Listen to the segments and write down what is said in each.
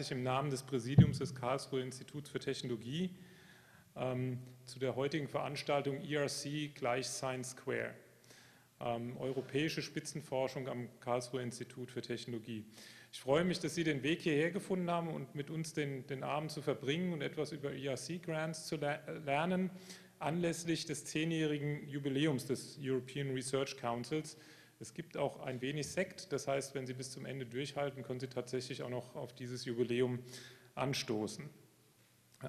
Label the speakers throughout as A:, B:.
A: herzlich im Namen des Präsidiums des Karlsruher Instituts für Technologie ähm, zu der heutigen Veranstaltung ERC gleich Science Square, ähm, europäische Spitzenforschung am Karlsruher Institut für Technologie. Ich freue mich, dass Sie den Weg hierher gefunden haben und mit uns den, den Abend zu verbringen und etwas über ERC-Grants zu lernen, anlässlich des zehnjährigen Jubiläums des European Research Councils. Es gibt auch ein wenig Sekt, das heißt, wenn Sie bis zum Ende durchhalten, können Sie tatsächlich auch noch auf dieses Jubiläum anstoßen.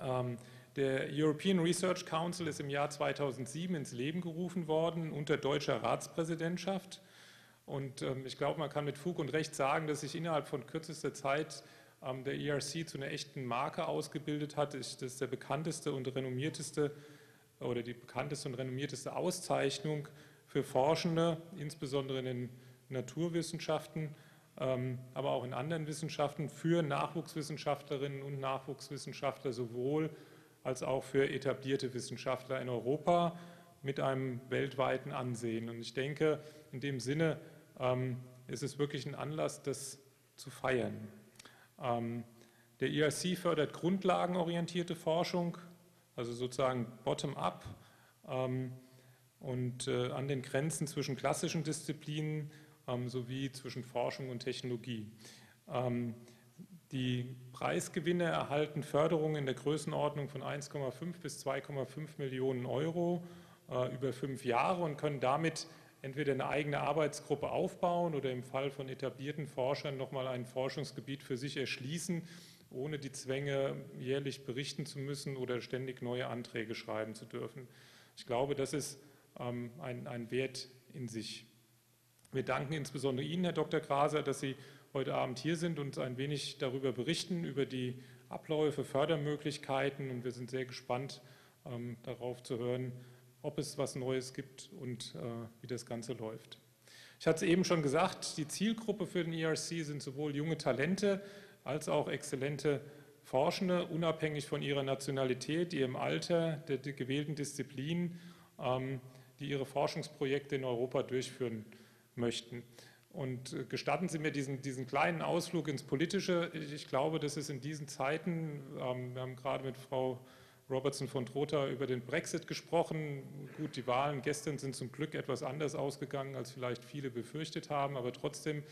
A: Ähm, der European Research Council ist im Jahr 2007 ins Leben gerufen worden unter deutscher Ratspräsidentschaft. Und ähm, ich glaube, man kann mit Fug und Recht sagen, dass sich innerhalb von kürzester Zeit ähm, der ERC zu einer echten Marke ausgebildet hat. Das ist der bekannteste und renommierteste oder die bekannteste und renommierteste Auszeichnung für Forschende, insbesondere in den Naturwissenschaften, ähm, aber auch in anderen Wissenschaften, für Nachwuchswissenschaftlerinnen und Nachwuchswissenschaftler sowohl als auch für etablierte Wissenschaftler in Europa mit einem weltweiten Ansehen. Und ich denke, in dem Sinne ähm, ist es wirklich ein Anlass, das zu feiern. Ähm, der ERC fördert grundlagenorientierte Forschung, also sozusagen bottom-up und äh, an den Grenzen zwischen klassischen Disziplinen ähm, sowie zwischen Forschung und Technologie. Ähm, die Preisgewinne erhalten Förderungen in der Größenordnung von 1,5 bis 2,5 Millionen Euro äh, über fünf Jahre und können damit entweder eine eigene Arbeitsgruppe aufbauen oder im Fall von etablierten Forschern nochmal ein Forschungsgebiet für sich erschließen, ohne die Zwänge jährlich berichten zu müssen oder ständig neue Anträge schreiben zu dürfen. Ich glaube, das ist ähm, ein, ein Wert in sich. Wir danken insbesondere Ihnen, Herr Dr. Graser, dass Sie heute Abend hier sind und ein wenig darüber berichten, über die Abläufe, Fördermöglichkeiten. Und wir sind sehr gespannt ähm, darauf zu hören, ob es was Neues gibt und äh, wie das Ganze läuft. Ich hatte es eben schon gesagt, die Zielgruppe für den ERC sind sowohl junge Talente als auch exzellente Forschende, unabhängig von ihrer Nationalität, ihrem Alter, der, der gewählten Disziplin, ähm, die ihre Forschungsprojekte in Europa durchführen möchten. Und äh, gestatten Sie mir diesen, diesen kleinen Ausflug ins Politische. Ich, glaube, dass es in diesen Zeiten, ähm, wir haben gerade mit Frau Robertson von Trotha über den Brexit gesprochen. Gut, die Wahlen gestern sind zum Glück etwas anders ausgegangen, als vielleicht viele befürchtet haben, aber trotzdem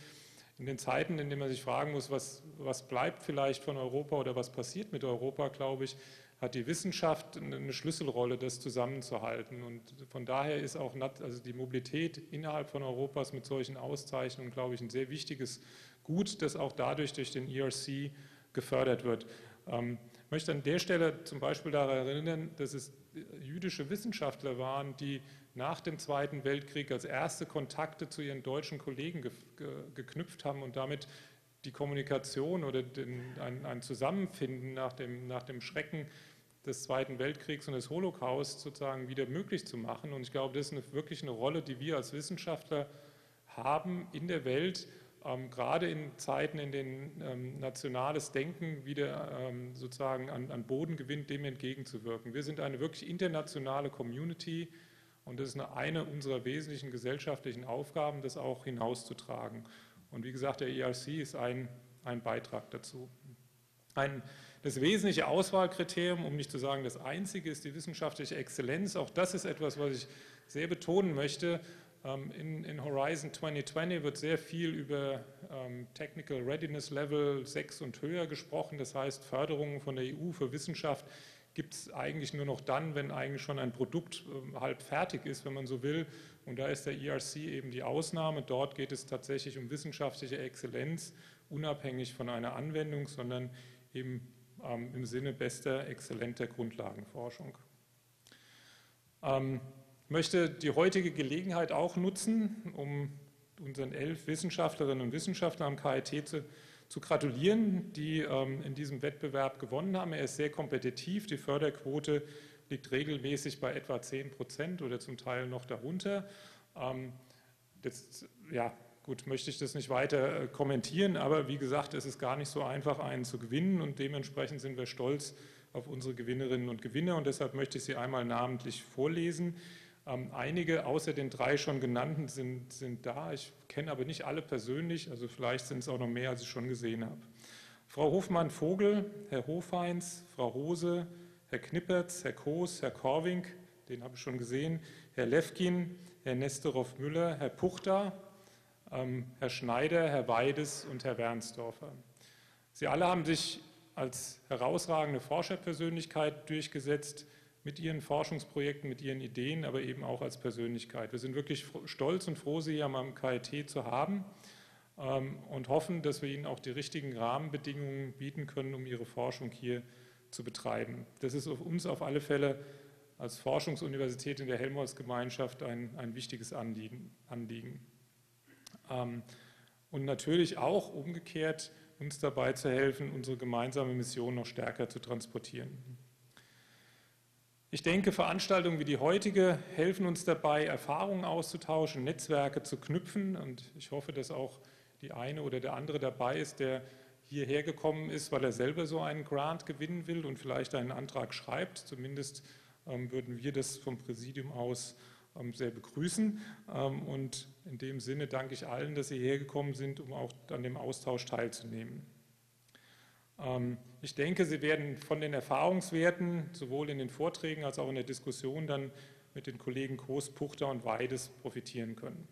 A: in den Zeiten, in denen man sich fragen muss, was, was bleibt vielleicht von Europa oder was passiert mit Europa, glaube ich, hat die Wissenschaft eine Schlüsselrolle, das zusammenzuhalten. Und von daher ist auch also die Mobilität innerhalb von Europas mit solchen Auszeichnungen, glaube ich, ein sehr wichtiges Gut, das auch dadurch durch den ERC gefördert wird. Ähm, ich möchte an der Stelle zum Beispiel daran erinnern, dass es jüdische Wissenschaftler waren, die nach dem Zweiten Weltkrieg als erste Kontakte zu ihren deutschen Kollegen ge ge geknüpft haben und damit die Kommunikation oder den, ein, ein, Zusammenfinden nach dem, nach dem Schrecken des Zweiten Weltkriegs und des Holocaust sozusagen wieder möglich zu machen. Und ich glaube, das ist eine, wirklich eine Rolle, die wir als Wissenschaftler haben in der Welt, ähm, gerade in Zeiten, in denen ähm, nationales Denken wieder ähm, sozusagen an, an, Boden gewinnt, dem entgegenzuwirken. Wir sind eine wirklich internationale Community und das ist eine, eine unserer wesentlichen gesellschaftlichen Aufgaben, das auch hinauszutragen. Und wie gesagt, der ERC ist ein, ein Beitrag dazu. Ein, das wesentliche Auswahlkriterium, um nicht zu sagen das einzige, ist die wissenschaftliche Exzellenz. Auch das ist etwas, was ich sehr betonen möchte. Ähm, in, in, Horizon 2020 wird sehr viel über ähm, Technical Readiness Level 6 und höher gesprochen. Das heißt, Förderungen von der EU für Wissenschaft gibt es eigentlich nur noch dann, wenn eigentlich schon ein Produkt ähm, halb fertig ist, wenn man so will. Und da ist der ERC eben die Ausnahme. Dort geht es tatsächlich um wissenschaftliche Exzellenz, unabhängig von einer Anwendung, sondern eben ähm, im Sinne bester, exzellenter Grundlagenforschung. Ähm, möchte die heutige Gelegenheit auch nutzen, um unseren elf Wissenschaftlerinnen und Wissenschaftlern am KIT zu, zu gratulieren, die ähm, in diesem Wettbewerb gewonnen haben. Er ist sehr kompetitiv. Die Förderquote liegt regelmäßig bei etwa 10 Prozent oder zum Teil noch darunter. Ähm, das, ja, gut, möchte ich das nicht weiter äh, kommentieren, aber wie gesagt, es ist gar nicht so einfach, einen zu gewinnen und dementsprechend sind wir stolz auf unsere Gewinnerinnen und Gewinner und deshalb möchte ich sie einmal namentlich vorlesen. Ähm, einige außer den drei schon genannten sind, sind da. Ich kenne aber nicht alle persönlich, also vielleicht sind es auch noch mehr, als ich schon gesehen habe. Frau Hofmann-Vogel, Herr Hofeins, Frau Hose, Herr Knippertz, Herr Koos, Herr Korwink, den habe ich schon gesehen, Herr Levkin, Herr Nesterov-Müller, Herr Puchter, Herr Schneider, Herr Weides und Herr Wernsdorfer. Sie alle haben sich als herausragende Forscherpersönlichkeit durchgesetzt mit ihren Forschungsprojekten, mit ihren Ideen, aber eben auch als Persönlichkeit. Wir sind wirklich stolz und froh, Sie hier am KIT zu haben ähm, und hoffen, dass wir Ihnen auch die richtigen Rahmenbedingungen bieten können, um Ihre Forschung hier zu betreiben. Das ist uns auf alle Fälle als Forschungsuniversität in der Helmholtz-Gemeinschaft ein, ein wichtiges Anliegen. Anliegen. Ähm, und natürlich auch umgekehrt uns dabei zu helfen, unsere gemeinsame Mission noch stärker zu transportieren. Ich denke, Veranstaltungen wie die heutige helfen uns dabei, Erfahrungen auszutauschen, Netzwerke zu knüpfen und ich hoffe, dass auch die eine oder der andere dabei ist, der hierher gekommen ist, weil er selber so einen Grant gewinnen will und vielleicht einen Antrag schreibt. Zumindest ähm, würden wir das vom Präsidium aus ähm, sehr begrüßen. Ähm, und in dem Sinne danke ich allen, dass Sie hergekommen sind, um auch an dem Austausch teilzunehmen. Ich denke, Sie werden von den Erfahrungswerten sowohl in den Vorträgen als auch in der Diskussion dann mit den Kollegen Koos, Puchter und Weides profitieren können.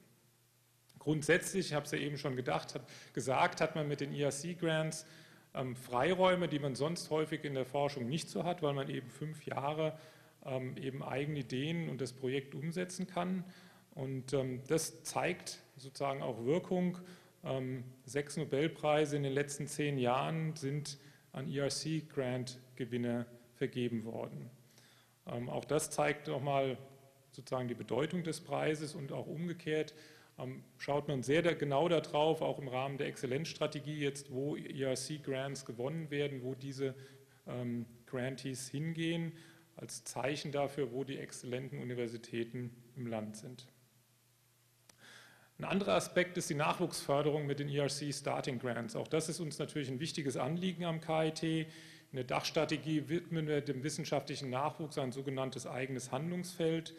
A: Grundsätzlich, ich habe es ja eben schon gedacht, gesagt, hat man mit den ERC-Grants ähm, Freiräume, die man sonst häufig in der Forschung nicht so hat, weil man eben fünf Jahre ähm, eben eigene Ideen und das Projekt umsetzen kann. Und ähm, das zeigt sozusagen auch Wirkung. Ähm, sechs Nobelpreise in den letzten zehn Jahren sind an ERC-Grant-Gewinner vergeben worden. Ähm, auch das zeigt nochmal sozusagen die Bedeutung des Preises und auch umgekehrt ähm, schaut man sehr genau darauf, auch im Rahmen der Exzellenzstrategie jetzt, wo ERC-Grants gewonnen werden, wo diese ähm, Grantees hingehen, als Zeichen dafür, wo die exzellenten Universitäten im Land sind. Ein anderer Aspekt ist die Nachwuchsförderung mit den ERC Starting Grants. Auch das ist uns natürlich ein wichtiges Anliegen am KIT. In der Dachstrategie widmen wir dem wissenschaftlichen Nachwuchs ein sogenanntes eigenes Handlungsfeld.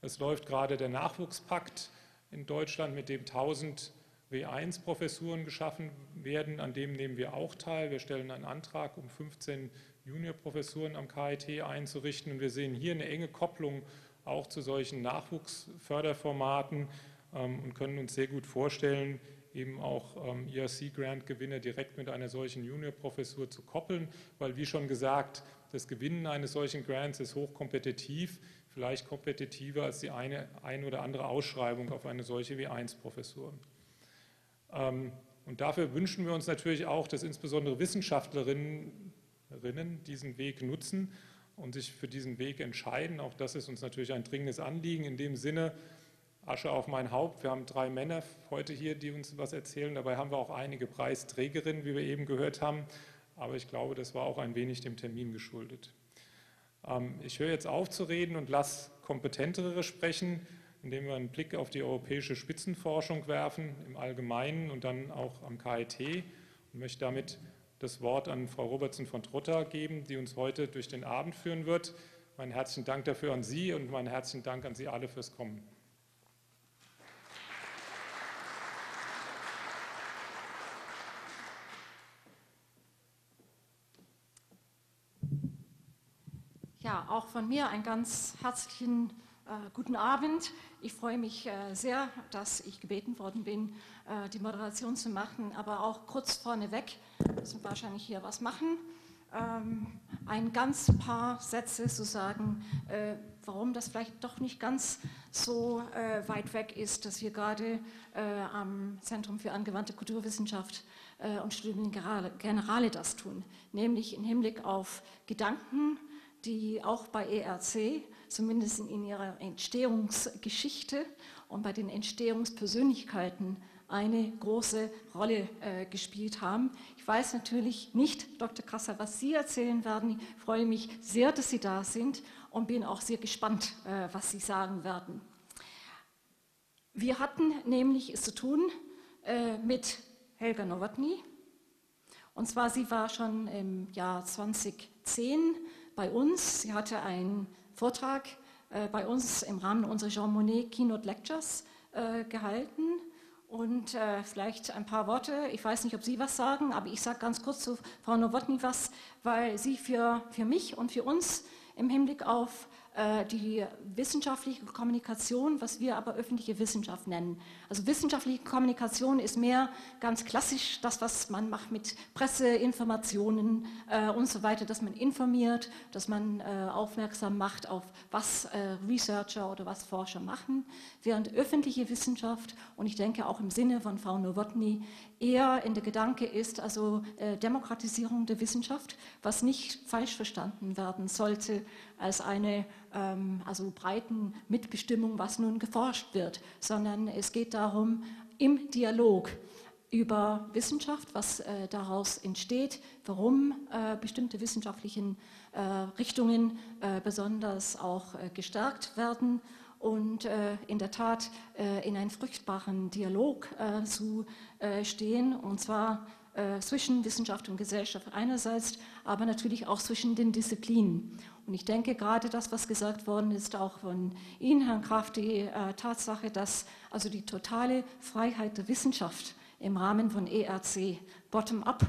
A: Es läuft gerade der Nachwuchspakt in Deutschland, mit dem 1000 W1-Professuren geschaffen werden. An dem nehmen wir auch teil. Wir stellen einen Antrag, um 15 Juniorprofessuren am KIT einzurichten. Und wir sehen hier eine enge Kopplung auch zu solchen Nachwuchsförderformaten und können uns sehr gut vorstellen, eben auch ähm, ERC-Grant-Gewinner direkt mit einer solchen Juniorprofessur zu koppeln, weil wie schon gesagt, das Gewinnen eines solchen Grants ist hochkompetitiv vielleicht kompetitiver als die eine, eine oder andere Ausschreibung auf eine solche W1-Professur. Ähm, und dafür wünschen wir uns natürlich auch, dass insbesondere Wissenschaftlerinnen diesen Weg nutzen und sich für diesen Weg entscheiden. Auch das ist uns natürlich ein dringendes Anliegen. In dem Sinne, Asche auf mein Haupt. Wir haben drei Männer heute hier, die uns was erzählen. Dabei haben wir auch einige Preisträgerinnen, wie wir eben gehört haben. Aber ich glaube, das war auch ein wenig dem Termin geschuldet. Ähm, ich höre jetzt auf zu reden und lasse kompetentere sprechen, indem wir einen Blick auf die europäische Spitzenforschung werfen, im Allgemeinen und dann auch am KIT und möchte damit das Wort an Frau Robertson von Trotter geben, die uns heute durch den Abend führen wird. Meinen herzlichen Dank dafür an Sie und meinen herzlichen Dank an Sie alle fürs Kommen.
B: Auch von mir einen ganz herzlichen äh, guten Abend. Ich freue mich äh, sehr, dass ich gebeten worden bin, äh, die Moderation zu machen, aber auch kurz vorneweg müssen wir wahrscheinlich hier was machen. Ähm, ein ganz paar Sätze zu sagen, äh, warum das vielleicht doch nicht ganz so äh, weit weg ist, dass wir gerade äh, am Zentrum für angewandte Kulturwissenschaft und Studien Generale das tun, nämlich im Hinblick auf Gedanken, die auch bei ERC, zumindest in ihrer Entstehungsgeschichte und bei den Entstehungspersönlichkeiten, eine große Rolle äh, gespielt haben. Ich weiß natürlich nicht, Dr. Krasser, was Sie erzählen werden. Ich freue mich sehr, dass Sie da sind und bin auch sehr gespannt, äh, was Sie sagen werden. Wir hatten nämlich es zu tun äh, mit Helga Nowotny. Und zwar, sie war schon im Jahr 2010 bei uns. Sie hatte einen Vortrag äh, bei uns im Rahmen unserer Jean Monnet Keynote Lectures äh, gehalten und äh, vielleicht ein paar Worte. Ich weiß nicht, ob Sie was sagen, aber ich sage ganz kurz zu Frau Nowotny was, weil sie für, für mich und für uns im Hinblick auf die wissenschaftliche Kommunikation, was wir aber öffentliche Wissenschaft nennen. Also wissenschaftliche Kommunikation ist mehr ganz klassisch das, was man macht mit Presse, Informationen äh, und so weiter, dass man informiert, dass man äh, aufmerksam macht auf was äh, Researcher oder was Forscher machen, während öffentliche Wissenschaft und ich denke auch im Sinne von Frau Nowotny eher in der Gedanke ist, also äh, Demokratisierung der Wissenschaft, was nicht falsch verstanden werden sollte als eine also breiten Mitbestimmung, was nun geforscht wird, sondern es geht darum, im Dialog über Wissenschaft, was äh, daraus entsteht, warum äh, bestimmte wissenschaftlichen äh, Richtungen äh, besonders auch äh, gestärkt werden und äh, in der Tat in einen fruchtbaren Dialog zu stehen, und zwar zwischen Wissenschaft und Gesellschaft einerseits, aber natürlich auch zwischen den Disziplinen. Und ich denke gerade das, was gesagt worden ist, auch von Ihnen, Herrn Kraft, die äh, Tatsache, dass also die totale Freiheit der Wissenschaft im Rahmen von ERC bottom-up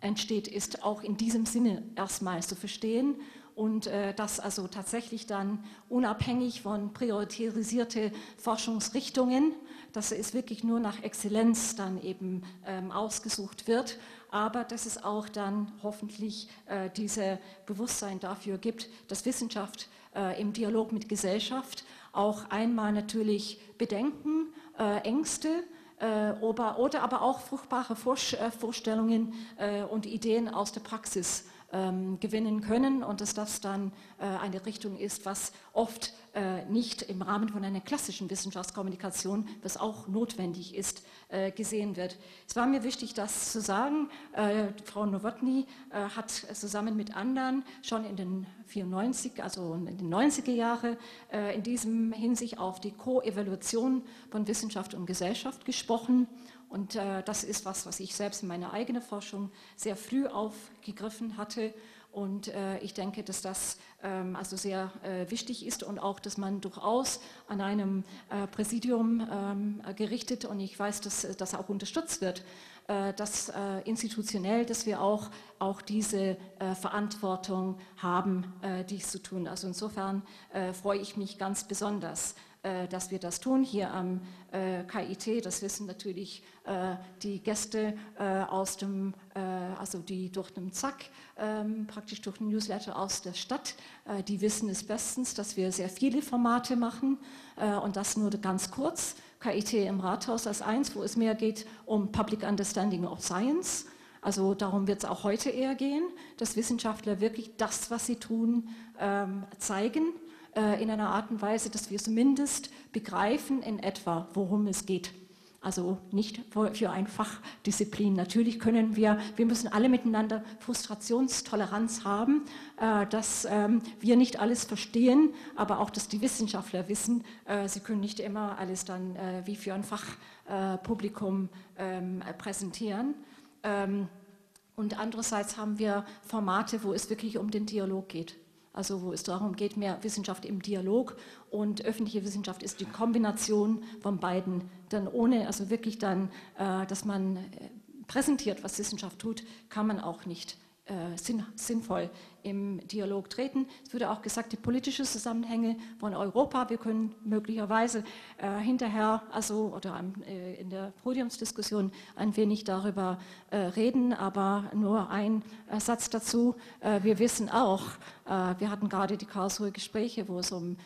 B: entsteht, ist auch in diesem Sinne erstmal zu verstehen und äh, dass also tatsächlich dann unabhängig von priorisierte Forschungsrichtungen, dass es wirklich nur nach Exzellenz dann eben ähm, ausgesucht wird aber dass es auch dann hoffentlich äh, dieses Bewusstsein dafür gibt, dass Wissenschaft äh, im Dialog mit Gesellschaft auch einmal natürlich Bedenken, äh, Ängste, äh, oder, aber auch fruchtbare äh, Vorstellungen äh, und Ideen aus der Praxis ähm, gewinnen können und dass das dann äh, eine Richtung ist, was oft äh, nicht im Rahmen von einer klassischen Wissenschaftskommunikation, was auch notwendig ist, äh, gesehen wird. Es war mir wichtig, das zu sagen. Äh, Frau Nowotny äh, hat zusammen mit anderen schon in den 94, also in den 90er Jahren äh, in diesem Hinsicht auf die Co-Evaluation von Wissenschaft und Gesellschaft gesprochen und äh, das ist was, was ich selbst in meiner eigenen Forschung sehr früh aufgegriffen hatte. Und äh, ich denke, dass das ähm, also sehr äh, wichtig ist und auch, dass man durchaus an einem äh, Präsidium ähm, gerichtet, und ich weiß, dass das auch unterstützt wird, äh, dass äh, institutionell, dass wir auch, auch diese Verantwortung haben, dies zu tun. Also insofern freue ich mich ganz besonders äh, dass wir das tun. Hier am äh, KIT, das wissen natürlich äh, die Gäste aus dem, also die durch den Zack, ähm, praktisch durch den Newsletter aus der Stadt, die wissen es bestens, dass wir sehr viele Formate machen und das nur ganz kurz. KIT im Rathaus als eins, wo es mehr geht um Public Understanding of Science. Also darum wird es auch heute eher gehen, dass Wissenschaftler wirklich das, was sie tun, ähm, zeigen äh, in einer Art und Weise, dass wir zumindest begreifen in etwa, worum es geht. Also nicht für ein Fachdisziplin. Natürlich können wir, wir müssen alle miteinander Frustrationstoleranz haben, äh, dass ähm, wir nicht alles verstehen, aber auch, dass die Wissenschaftler wissen, äh, sie können nicht immer alles dann wie für ein Fachpublikum ähm, präsentieren. Ähm, und andererseits haben wir Formate, wo es wirklich um den Dialog geht also wo es darum geht, mehr Wissenschaft im Dialog und öffentliche Wissenschaft ist die Kombination von beiden. Dann ohne, also wirklich dann, äh, dass man äh, präsentiert, was Wissenschaft tut, kann man auch nicht äh, sinnvoll im Dialog treten. Es wurde auch gesagt, die politischen Zusammenhänge von Europa. Wir können möglicherweise äh, hinterher, also oder äh, in der Podiumsdiskussion ein wenig darüber äh, reden, aber nur ein äh, Satz dazu. Äh, wir wissen auch, äh, wir hatten gerade die Karlsruher Gespräche, wo es um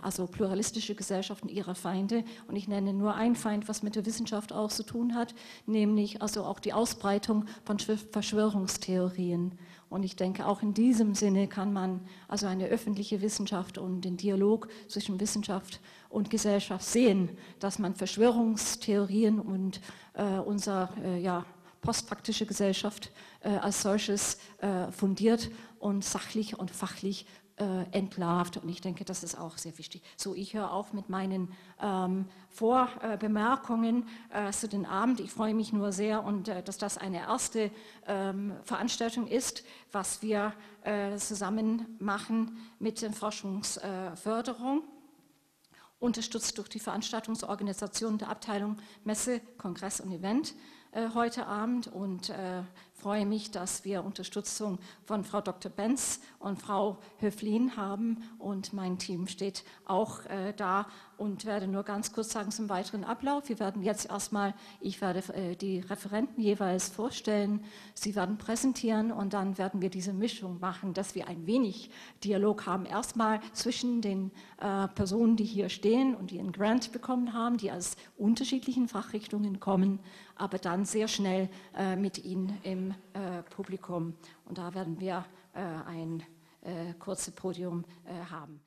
B: also pluralistische Gesellschaften ihrer Feinde und ich nenne nur einen Feind, was mit der Wissenschaft auch zu tun hat, nämlich also auch die Ausbreitung von Verschwörungstheorien. Und ich denke, auch in diesem Sinne kann man also eine öffentliche Wissenschaft und den Dialog zwischen Wissenschaft und Gesellschaft sehen, dass man Verschwörungstheorien und äh, unser äh, ja, postfaktische Gesellschaft äh, als solches äh, fundiert und sachlich und fachlich äh, entlarvt. Und ich denke, das ist auch sehr wichtig. So, ich höre auf mit meinen ähm, Vorbemerkungen äh, zu den Abend. Ich freue mich nur sehr, und äh, dass das eine erste ähm, Veranstaltung ist, was wir äh, zusammen machen mit der Forschungsförderung. unterstützt durch die Veranstaltungsorganisation der Abteilung Messe, Kongress und Event äh, heute Abend und äh, freue mich, dass wir Unterstützung von Frau Dr. Benz und Frau Höflin haben und mein Team steht auch äh, da und werde nur ganz kurz sagen zum weiteren Ablauf. Wir werden jetzt erstmal, ich werde äh, die Referenten jeweils vorstellen, sie werden präsentieren und dann werden wir diese Mischung machen, dass wir ein wenig Dialog haben. Erstmal zwischen den äh, Personen, die hier stehen und die einen Grant bekommen haben, die aus unterschiedlichen Fachrichtungen kommen, aber dann sehr schnell äh, mit ihnen im äh, Publikum. Und da werden wir äh, ein äh, kurzes Podium haben.